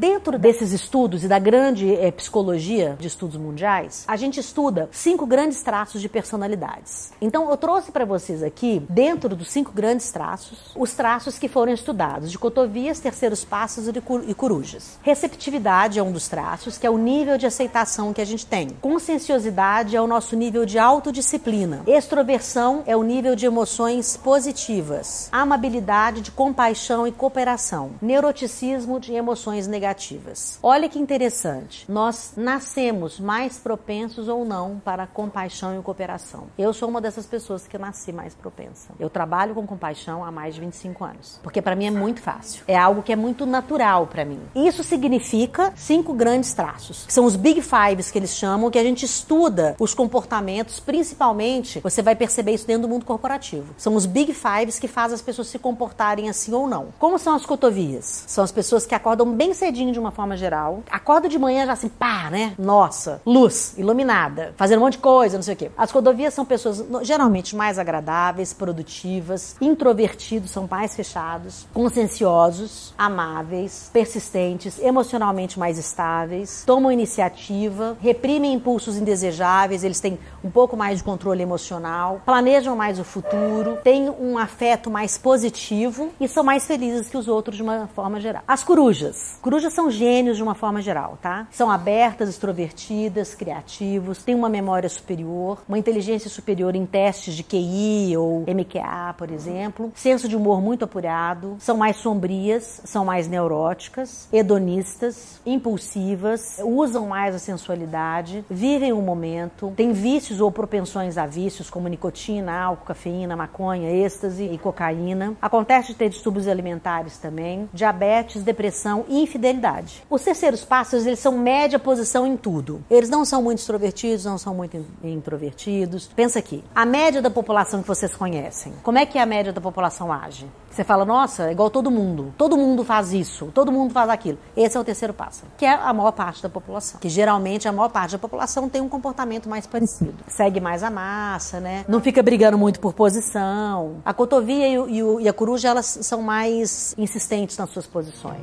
Dentro desses estudos e da grande é, psicologia de estudos mundiais, a gente estuda cinco grandes traços de personalidades. Então, eu trouxe para vocês aqui, dentro dos cinco grandes traços, os traços que foram estudados de cotovias, terceiros passos e corujas. Receptividade é um dos traços, que é o nível de aceitação que a gente tem. Conscienciosidade é o nosso nível de autodisciplina. Extroversão é o nível de emoções positivas. Amabilidade de compaixão e cooperação. Neuroticismo de emoções negativas. Olha que interessante. Nós nascemos mais propensos ou não para compaixão e cooperação. Eu sou uma dessas pessoas que nasci mais propensa. Eu trabalho com compaixão há mais de 25 anos, porque para mim é muito fácil. É algo que é muito natural para mim. Isso significa cinco grandes traços, que são os Big Fives que eles chamam, que a gente estuda os comportamentos, principalmente, você vai perceber isso dentro do mundo corporativo. São os Big Fives que fazem as pessoas se comportarem assim ou não. Como são as cotovias? São as pessoas que acordam bem cedinho de uma forma geral, acorda de manhã já assim, pá, né? Nossa, luz, iluminada, fazendo um monte de coisa, não sei o quê. As cotovias são pessoas geralmente mais agradáveis, produtivas, introvertidos, são mais fechados, conscienciosos, amáveis, persistentes, emocionalmente mais estáveis, tomam iniciativa, reprimem impulsos indesejáveis, eles têm um pouco mais de controle emocional, planejam mais o futuro, têm um afeto mais positivo e são mais felizes que os outros de uma forma geral. As corujas. Corujas são gênios de uma forma geral, tá? São abertas, extrovertidas, criativos, têm uma memória superior, uma inteligência superior em testes de QI ou MQA, por exemplo, senso de humor muito apurado, são mais sombrias, são mais neuróticas, hedonistas, impulsivas, usam mais a sensualidade, vivem o momento, têm vícios ou propensões a vícios como nicotina, álcool, cafeína, maconha, êxtase e cocaína. Acontece de ter distúrbios alimentares também, diabetes, depressão e infidelidade. Os terceiros passos, eles são média posição em tudo. Eles não são muito extrovertidos, não são muito introvertidos. Pensa aqui, a média da população que vocês conhecem, como é que a média da população age? Você fala, nossa, é igual todo mundo. Todo mundo faz isso, todo mundo faz aquilo. Esse é o terceiro passo, que é a maior parte da população. Que geralmente a maior parte da população tem um comportamento mais parecido. Segue mais a massa, né? Não fica brigando muito por posição. A cotovia e, o, e, a coruja, elas são mais insistentes nas suas posições.